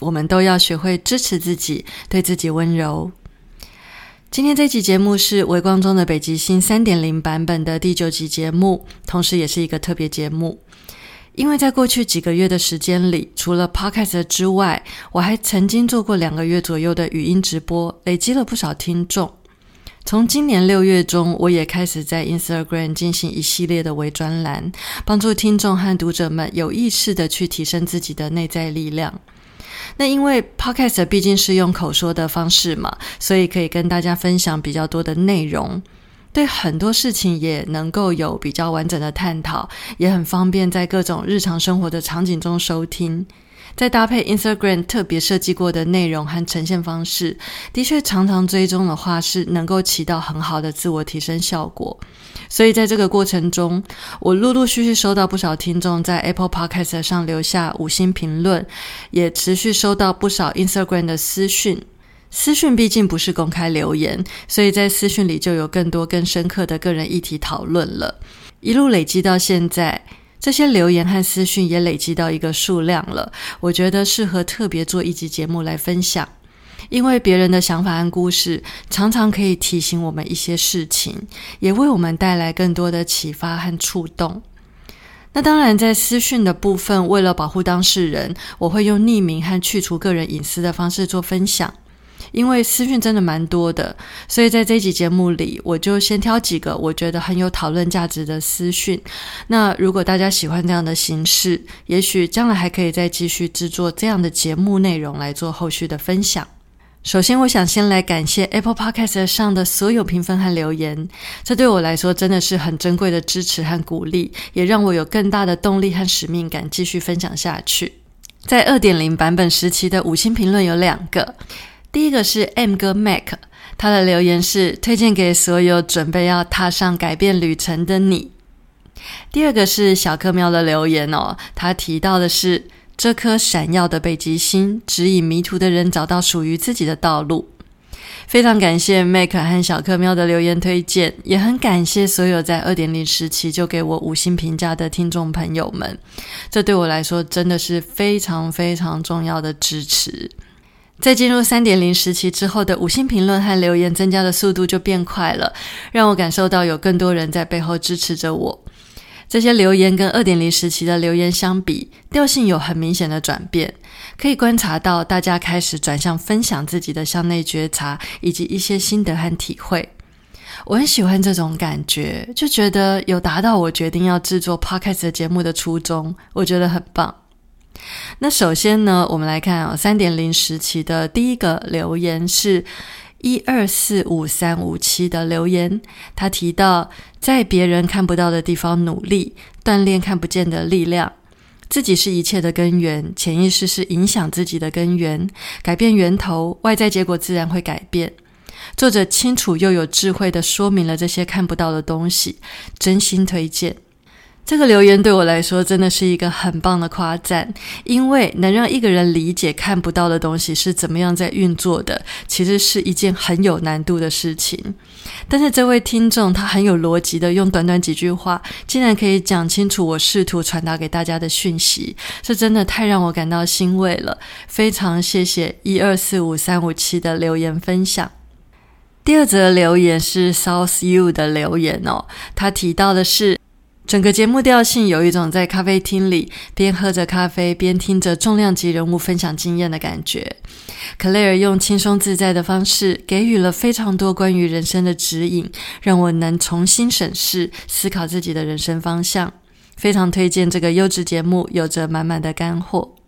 我们都要学会支持自己，对自己温柔。今天这期节目是微光中的北极星三点零版本的第九集节目，同时也是一个特别节目。因为在过去几个月的时间里，除了 Podcast 之外，我还曾经做过两个月左右的语音直播，累积了不少听众。从今年六月中，我也开始在 Instagram 进行一系列的微专栏，帮助听众和读者们有意识的去提升自己的内在力量。那因为 Podcast 毕竟是用口说的方式嘛，所以可以跟大家分享比较多的内容，对很多事情也能够有比较完整的探讨，也很方便在各种日常生活的场景中收听。再搭配 Instagram 特别设计过的内容和呈现方式，的确常常追踪的话是能够起到很好的自我提升效果。所以在这个过程中，我陆陆续续收到不少听众在 Apple Podcast 上留下五星评论，也持续收到不少 Instagram 的私讯。私讯毕竟不是公开留言，所以在私讯里就有更多更深刻的个人议题讨论了。一路累积到现在。这些留言和私讯也累积到一个数量了，我觉得适合特别做一集节目来分享，因为别人的想法和故事常常可以提醒我们一些事情，也为我们带来更多的启发和触动。那当然，在私讯的部分，为了保护当事人，我会用匿名和去除个人隐私的方式做分享。因为私讯真的蛮多的，所以在这集节目里，我就先挑几个我觉得很有讨论价值的私讯。那如果大家喜欢这样的形式，也许将来还可以再继续制作这样的节目内容来做后续的分享。首先，我想先来感谢 Apple Podcast 上的所有评分和留言，这对我来说真的是很珍贵的支持和鼓励，也让我有更大的动力和使命感继续分享下去。在二点零版本时期的五星评论有两个。第一个是 M 哥 Mac，他的留言是推荐给所有准备要踏上改变旅程的你。第二个是小克喵的留言哦，他提到的是这颗闪耀的北极星指引迷途的人找到属于自己的道路。非常感谢 Mac 和小克喵的留言推荐，也很感谢所有在二点零时期就给我五星评价的听众朋友们，这对我来说真的是非常非常重要的支持。在进入三点零时期之后的五星评论和留言增加的速度就变快了，让我感受到有更多人在背后支持着我。这些留言跟二点零时期的留言相比，调性有很明显的转变，可以观察到大家开始转向分享自己的向内觉察以及一些心得和体会。我很喜欢这种感觉，就觉得有达到我决定要制作 podcast 节目的初衷，我觉得很棒。那首先呢，我们来看啊，三点零时期的第一个留言是一二四五三五七的留言，他提到在别人看不到的地方努力，锻炼看不见的力量，自己是一切的根源，潜意识是影响自己的根源，改变源头，外在结果自然会改变。作者清楚又有智慧的说明了这些看不到的东西，真心推荐。这个留言对我来说真的是一个很棒的夸赞，因为能让一个人理解看不到的东西是怎么样在运作的，其实是一件很有难度的事情。但是这位听众他很有逻辑的用短短几句话，竟然可以讲清楚我试图传达给大家的讯息，这真的太让我感到欣慰了。非常谢谢一二四五三五七的留言分享。第二则留言是 South U 的留言哦，他提到的是。整个节目调性有一种在咖啡厅里边喝着咖啡边听着重量级人物分享经验的感觉。克莱尔用轻松自在的方式给予了非常多关于人生的指引，让我能重新审视、思考自己的人生方向。非常推荐这个优质节目，有着满满的干货。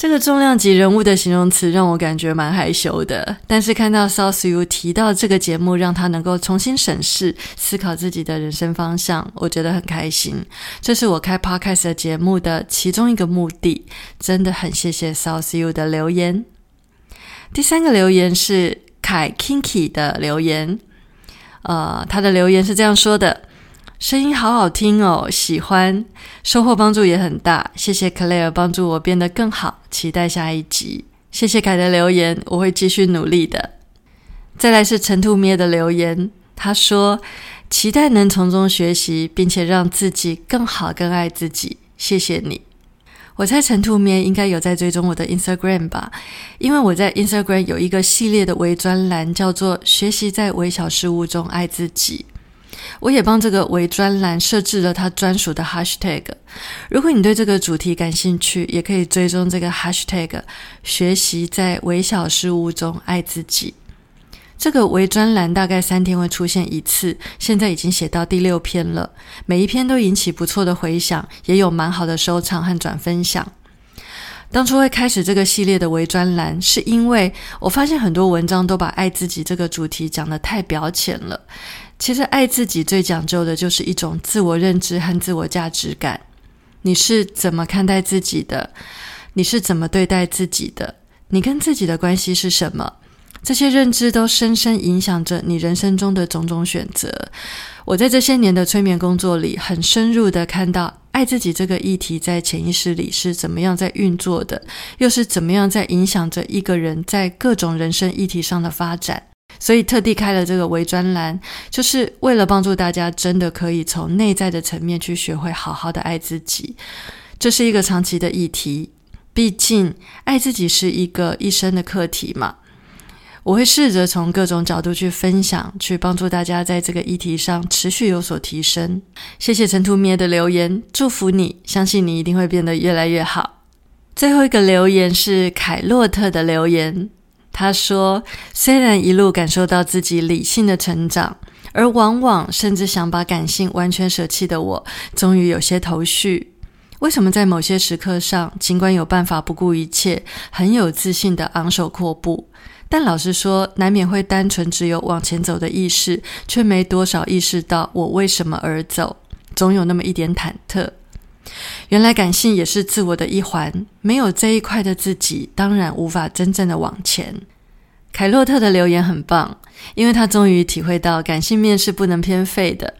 这个重量级人物的形容词让我感觉蛮害羞的，但是看到 South U 提到这个节目让他能够重新审视、思考自己的人生方向，我觉得很开心。这是我开 Podcast 节目的其中一个目的，真的很谢谢 South U 的留言。第三个留言是凯 Kinky 的留言，呃，他的留言是这样说的：声音好好听哦，喜欢，收获帮助也很大，谢谢 Claire 帮助我变得更好，期待下一集。谢谢凯的留言，我会继续努力的。再来是陈兔咩的留言，他说期待能从中学习，并且让自己更好、更爱自己。谢谢你。我猜陈兔咩应该有在追踪我的 Instagram 吧，因为我在 Instagram 有一个系列的微专栏，叫做“学习在微小事物中爱自己”。我也帮这个微专栏设置了它专属的 Hashtag。如果你对这个主题感兴趣，也可以追踪这个 Hashtag“ 学习在微小事物中爱自己”。这个微专栏大概三天会出现一次，现在已经写到第六篇了，每一篇都引起不错的回响，也有蛮好的收藏和转分享。当初会开始这个系列的微专栏，是因为我发现很多文章都把爱自己这个主题讲得太表浅了。其实爱自己最讲究的就是一种自我认知和自我价值感。你是怎么看待自己的？你是怎么对待自己的？你跟自己的关系是什么？这些认知都深深影响着你人生中的种种选择。我在这些年的催眠工作里，很深入的看到爱自己这个议题在潜意识里是怎么样在运作的，又是怎么样在影响着一个人在各种人生议题上的发展。所以特地开了这个微专栏，就是为了帮助大家真的可以从内在的层面去学会好好的爱自己。这是一个长期的议题，毕竟爱自己是一个一生的课题嘛。我会试着从各种角度去分享，去帮助大家在这个议题上持续有所提升。谢谢陈图咩的留言，祝福你，相信你一定会变得越来越好。最后一个留言是凯洛特的留言，他说：“虽然一路感受到自己理性的成长，而往往甚至想把感性完全舍弃的我，终于有些头绪。为什么在某些时刻上，尽管有办法不顾一切，很有自信的昂首阔步？”但老实说，难免会单纯只有往前走的意识，却没多少意识到我为什么而走，总有那么一点忐忑。原来感性也是自我的一环，没有这一块的自己，当然无法真正的往前。凯洛特的留言很棒，因为他终于体会到感性面是不能偏废的。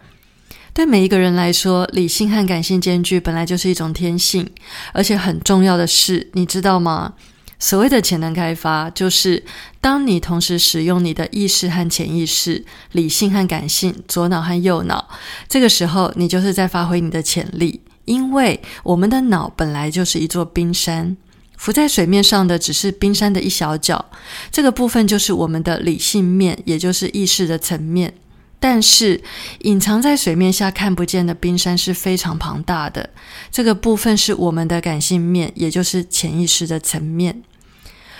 对每一个人来说，理性和感性兼具本来就是一种天性，而且很重要的是，你知道吗？所谓的潜能开发，就是当你同时使用你的意识和潜意识、理性和感性、左脑和右脑，这个时候你就是在发挥你的潜力。因为我们的脑本来就是一座冰山，浮在水面上的只是冰山的一小角，这个部分就是我们的理性面，也就是意识的层面。但是，隐藏在水面下看不见的冰山是非常庞大的，这个部分是我们的感性面，也就是潜意识的层面。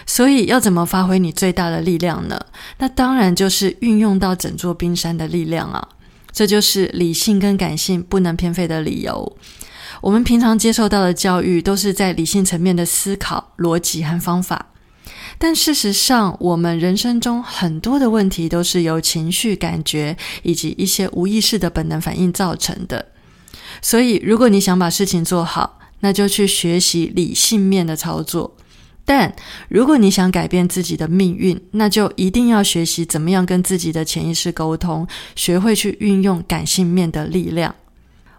所以，要怎么发挥你最大的力量呢？那当然就是运用到整座冰山的力量啊！这就是理性跟感性不能偏废的理由。我们平常接受到的教育都是在理性层面的思考、逻辑和方法。但事实上，我们人生中很多的问题都是由情绪、感觉以及一些无意识的本能反应造成的。所以，如果你想把事情做好，那就去学习理性面的操作；但如果你想改变自己的命运，那就一定要学习怎么样跟自己的潜意识沟通，学会去运用感性面的力量。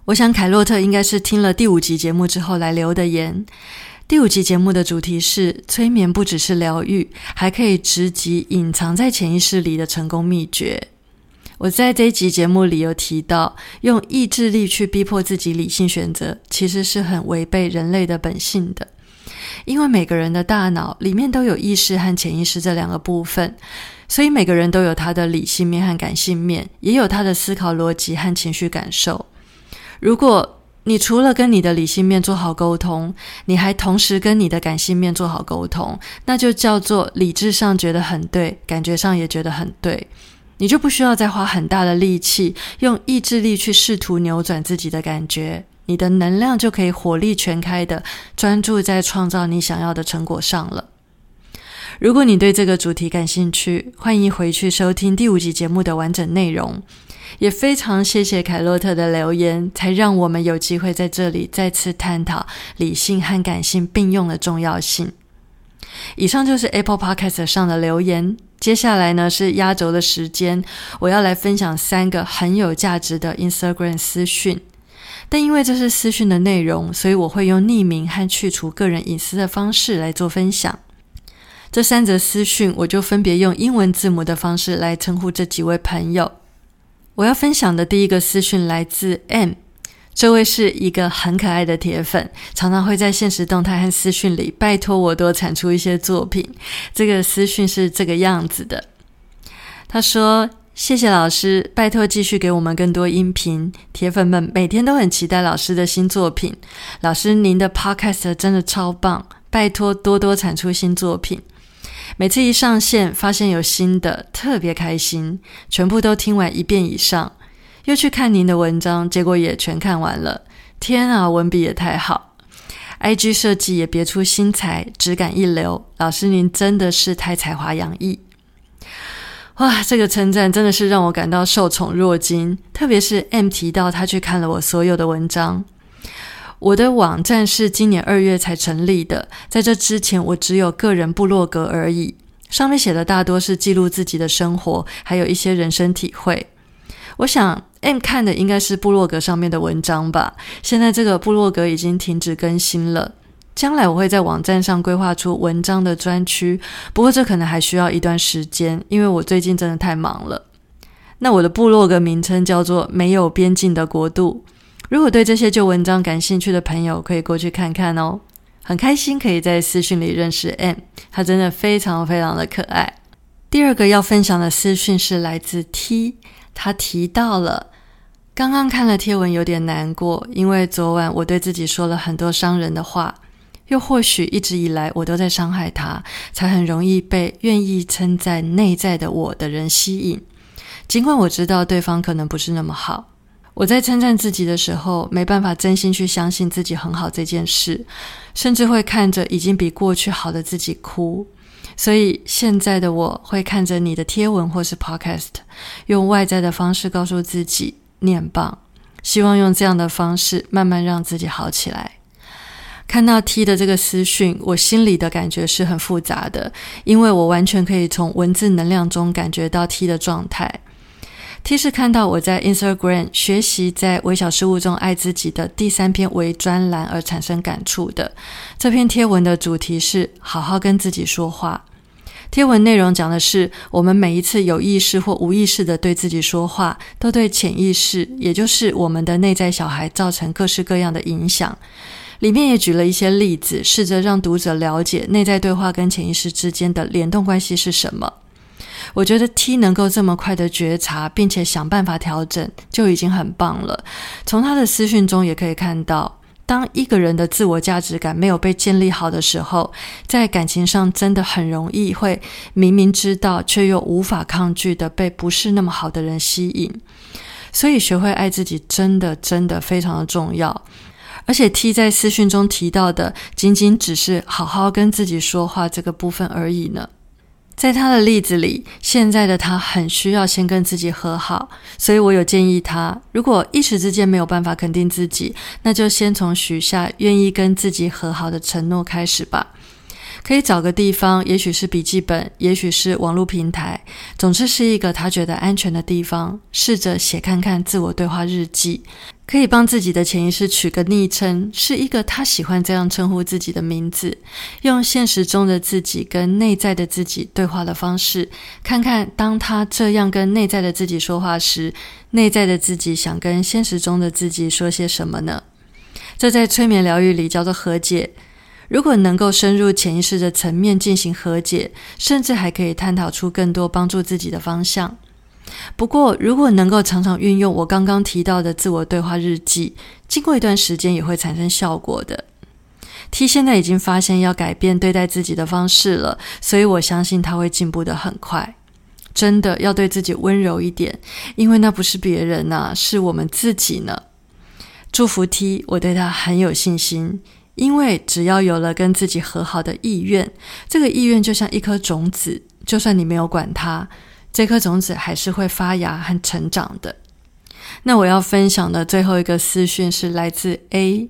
我想，凯洛特应该是听了第五集节目之后来留的言。第五集节目的主题是：催眠不只是疗愈，还可以直击隐藏在潜意识里的成功秘诀。我在这一集节目里有提到，用意志力去逼迫自己理性选择，其实是很违背人类的本性的。因为每个人的大脑里面都有意识和潜意识这两个部分，所以每个人都有他的理性面和感性面，也有他的思考逻辑和情绪感受。如果你除了跟你的理性面做好沟通，你还同时跟你的感性面做好沟通，那就叫做理智上觉得很对，感觉上也觉得很对，你就不需要再花很大的力气，用意志力去试图扭转自己的感觉，你的能量就可以火力全开的专注在创造你想要的成果上了。如果你对这个主题感兴趣，欢迎回去收听第五集节目的完整内容。也非常谢谢凯洛特的留言，才让我们有机会在这里再次探讨理性和感性并用的重要性。以上就是 Apple Podcast 上的留言。接下来呢是压轴的时间，我要来分享三个很有价值的 Instagram 私讯。但因为这是私讯的内容，所以我会用匿名和去除个人隐私的方式来做分享。这三则私讯，我就分别用英文字母的方式来称呼这几位朋友。我要分享的第一个私讯来自 M。这位是一个很可爱的铁粉，常常会在现实动态和私讯里拜托我多产出一些作品。这个私讯是这个样子的，他说：“谢谢老师，拜托继续给我们更多音频。铁粉们每天都很期待老师的新作品。老师您的 Podcast 真的超棒，拜托多多产出新作品。每次一上线发现有新的，特别开心，全部都听完一遍以上。”又去看您的文章，结果也全看完了。天啊，文笔也太好！IG 设计也别出心裁，质感一流。老师您真的是太才华洋溢！哇，这个称赞真的是让我感到受宠若惊。特别是 M 提到他去看了我所有的文章。我的网站是今年二月才成立的，在这之前我只有个人部落格而已，上面写的大多是记录自己的生活，还有一些人生体会。我想。M 看的应该是部落格上面的文章吧。现在这个部落格已经停止更新了。将来我会在网站上规划出文章的专区，不过这可能还需要一段时间，因为我最近真的太忙了。那我的部落格名称叫做“没有边境的国度”。如果对这些旧文章感兴趣的朋友，可以过去看看哦。很开心可以在私讯里认识 M，他真的非常非常的可爱。第二个要分享的私讯是来自 T，他提到了。刚刚看了贴文，有点难过，因为昨晚我对自己说了很多伤人的话，又或许一直以来我都在伤害他，才很容易被愿意称赞内在的我的人吸引。尽管我知道对方可能不是那么好，我在称赞自己的时候，没办法真心去相信自己很好这件事，甚至会看着已经比过去好的自己哭。所以现在的我会看着你的贴文或是 Podcast，用外在的方式告诉自己。念棒，希望用这样的方式慢慢让自己好起来。看到 T 的这个私讯，我心里的感觉是很复杂的，因为我完全可以从文字能量中感觉到 T 的状态。T 是看到我在 Instagram 学习在微小事物中爱自己的第三篇微专栏而产生感触的。这篇贴文的主题是好好跟自己说话。贴文内容讲的是，我们每一次有意识或无意识的对自己说话，都对潜意识，也就是我们的内在小孩造成各式各样的影响。里面也举了一些例子，试着让读者了解内在对话跟潜意识之间的联动关系是什么。我觉得 T 能够这么快的觉察，并且想办法调整，就已经很棒了。从他的私讯中也可以看到。当一个人的自我价值感没有被建立好的时候，在感情上真的很容易会明明知道却又无法抗拒的被不是那么好的人吸引。所以，学会爱自己真的真的非常的重要。而且，T 在私讯中提到的，仅仅只是好好跟自己说话这个部分而已呢。在他的例子里，现在的他很需要先跟自己和好，所以我有建议他，如果一时之间没有办法肯定自己，那就先从许下愿意跟自己和好的承诺开始吧。可以找个地方，也许是笔记本，也许是网络平台，总之是一个他觉得安全的地方，试着写看看自我对话日记。可以帮自己的潜意识取个昵称，是一个他喜欢这样称呼自己的名字。用现实中的自己跟内在的自己对话的方式，看看当他这样跟内在的自己说话时，内在的自己想跟现实中的自己说些什么呢？这在催眠疗愈里叫做和解。如果能够深入潜意识的层面进行和解，甚至还可以探讨出更多帮助自己的方向。不过，如果能够常常运用我刚刚提到的自我对话日记，经过一段时间也会产生效果的。T 现在已经发现要改变对待自己的方式了，所以我相信他会进步的很快。真的要对自己温柔一点，因为那不是别人呐，是我们自己呢。祝福 T，我对他很有信心，因为只要有了跟自己和好的意愿，这个意愿就像一颗种子，就算你没有管它。这颗种子还是会发芽和成长的。那我要分享的最后一个私讯是来自 A。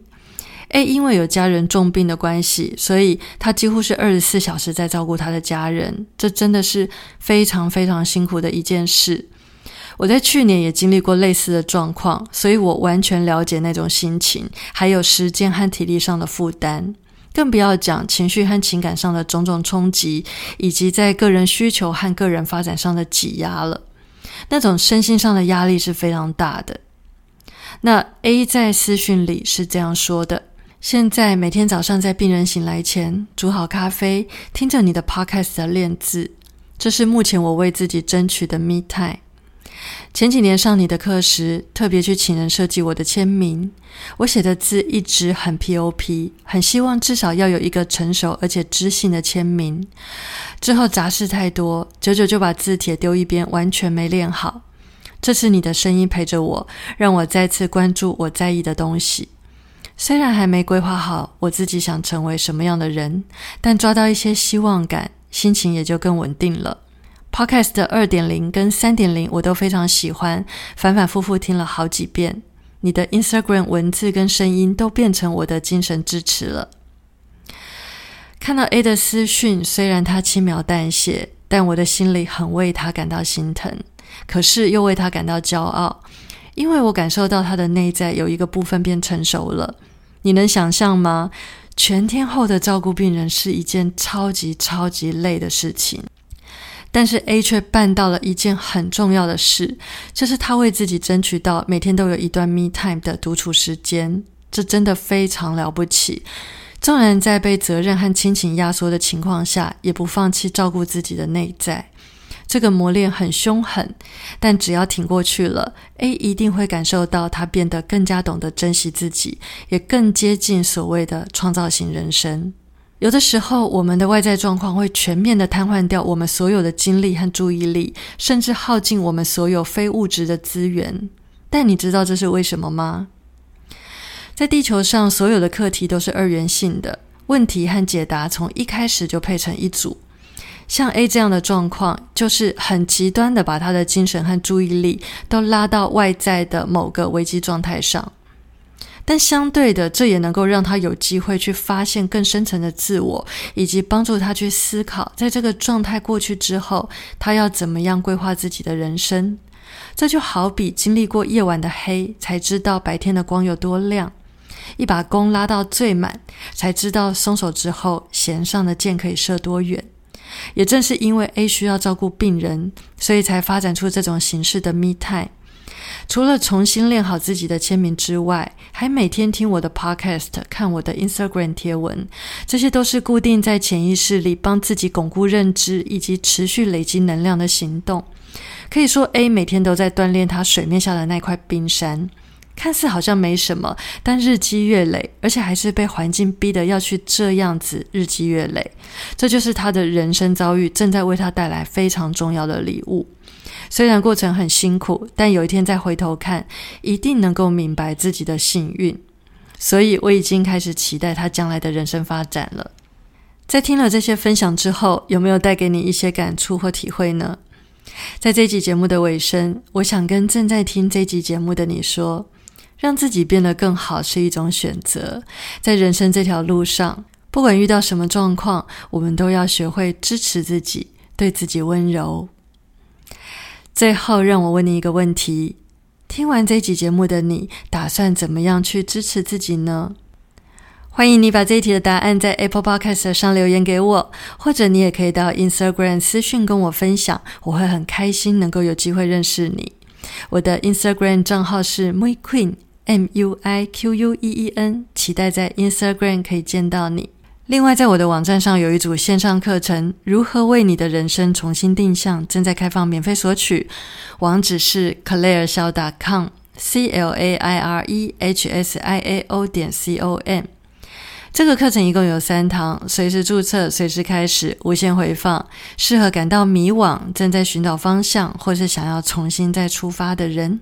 A 因为有家人重病的关系，所以他几乎是二十四小时在照顾他的家人，这真的是非常非常辛苦的一件事。我在去年也经历过类似的状况，所以我完全了解那种心情，还有时间和体力上的负担，更不要讲情绪和情感上的种种冲击，以及在个人需求和个人发展上的挤压了。那种身心上的压力是非常大的。那 A 在私讯里是这样说的：现在每天早上在病人醒来前煮好咖啡，听着你的 Podcast 练字，这是目前我为自己争取的 Me Time。前几年上你的课时，特别去请人设计我的签名。我写的字一直很 POP，很希望至少要有一个成熟而且知性的签名。之后杂事太多，久久就把字帖丢一边，完全没练好。这次你的声音陪着我，让我再次关注我在意的东西。虽然还没规划好我自己想成为什么样的人，但抓到一些希望感，心情也就更稳定了。Podcast 的二点零跟三点零我都非常喜欢，反反复复听了好几遍。你的 Instagram 文字跟声音都变成我的精神支持了。看到 A 的私讯，虽然他轻描淡写，但我的心里很为他感到心疼，可是又为他感到骄傲，因为我感受到他的内在有一个部分变成熟了。你能想象吗？全天候的照顾病人是一件超级超级累的事情。但是 A 却办到了一件很重要的事，就是他为自己争取到每天都有一段 me time 的独处时间，这真的非常了不起。纵然在被责任和亲情压缩的情况下，也不放弃照顾自己的内在。这个磨练很凶狠，但只要挺过去了，A 一定会感受到他变得更加懂得珍惜自己，也更接近所谓的创造型人生。有的时候，我们的外在状况会全面的瘫痪掉我们所有的精力和注意力，甚至耗尽我们所有非物质的资源。但你知道这是为什么吗？在地球上，所有的课题都是二元性的，问题和解答从一开始就配成一组。像 A 这样的状况，就是很极端的把他的精神和注意力都拉到外在的某个危机状态上。但相对的，这也能够让他有机会去发现更深层的自我，以及帮助他去思考，在这个状态过去之后，他要怎么样规划自己的人生。这就好比经历过夜晚的黑，才知道白天的光有多亮；一把弓拉到最满，才知道松手之后弦上的箭可以射多远。也正是因为 A 需要照顾病人，所以才发展出这种形式的 Me Time。除了重新练好自己的签名之外，还每天听我的 podcast，看我的 Instagram 贴文，这些都是固定在潜意识里帮自己巩固认知以及持续累积能量的行动。可以说，A 每天都在锻炼他水面下的那块冰山，看似好像没什么，但日积月累，而且还是被环境逼得要去这样子日积月累，这就是他的人生遭遇正在为他带来非常重要的礼物。虽然过程很辛苦，但有一天再回头看，一定能够明白自己的幸运。所以我已经开始期待他将来的人生发展了。在听了这些分享之后，有没有带给你一些感触或体会呢？在这集节目的尾声，我想跟正在听这集节目的你说：让自己变得更好是一种选择。在人生这条路上，不管遇到什么状况，我们都要学会支持自己，对自己温柔。最后，让我问你一个问题：听完这集节目的你，打算怎么样去支持自己呢？欢迎你把这一题的答案在 Apple Podcast 上留言给我，或者你也可以到 Instagram 私讯跟我分享，我会很开心能够有机会认识你。我的 Instagram 账号是 Mui Queen M U I Q U E E N，期待在 Instagram 可以见到你。另外，在我的网站上有一组线上课程，如何为你的人生重新定向，正在开放免费索取。网址是 claire 小 .com，c l a i r e h s i a o 点 c o m。这个课程一共有三堂，随时注册，随时开始，无限回放，适合感到迷惘、正在寻找方向，或是想要重新再出发的人。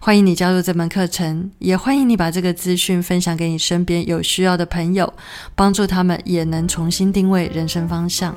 欢迎你加入这门课程，也欢迎你把这个资讯分享给你身边有需要的朋友，帮助他们也能重新定位人生方向。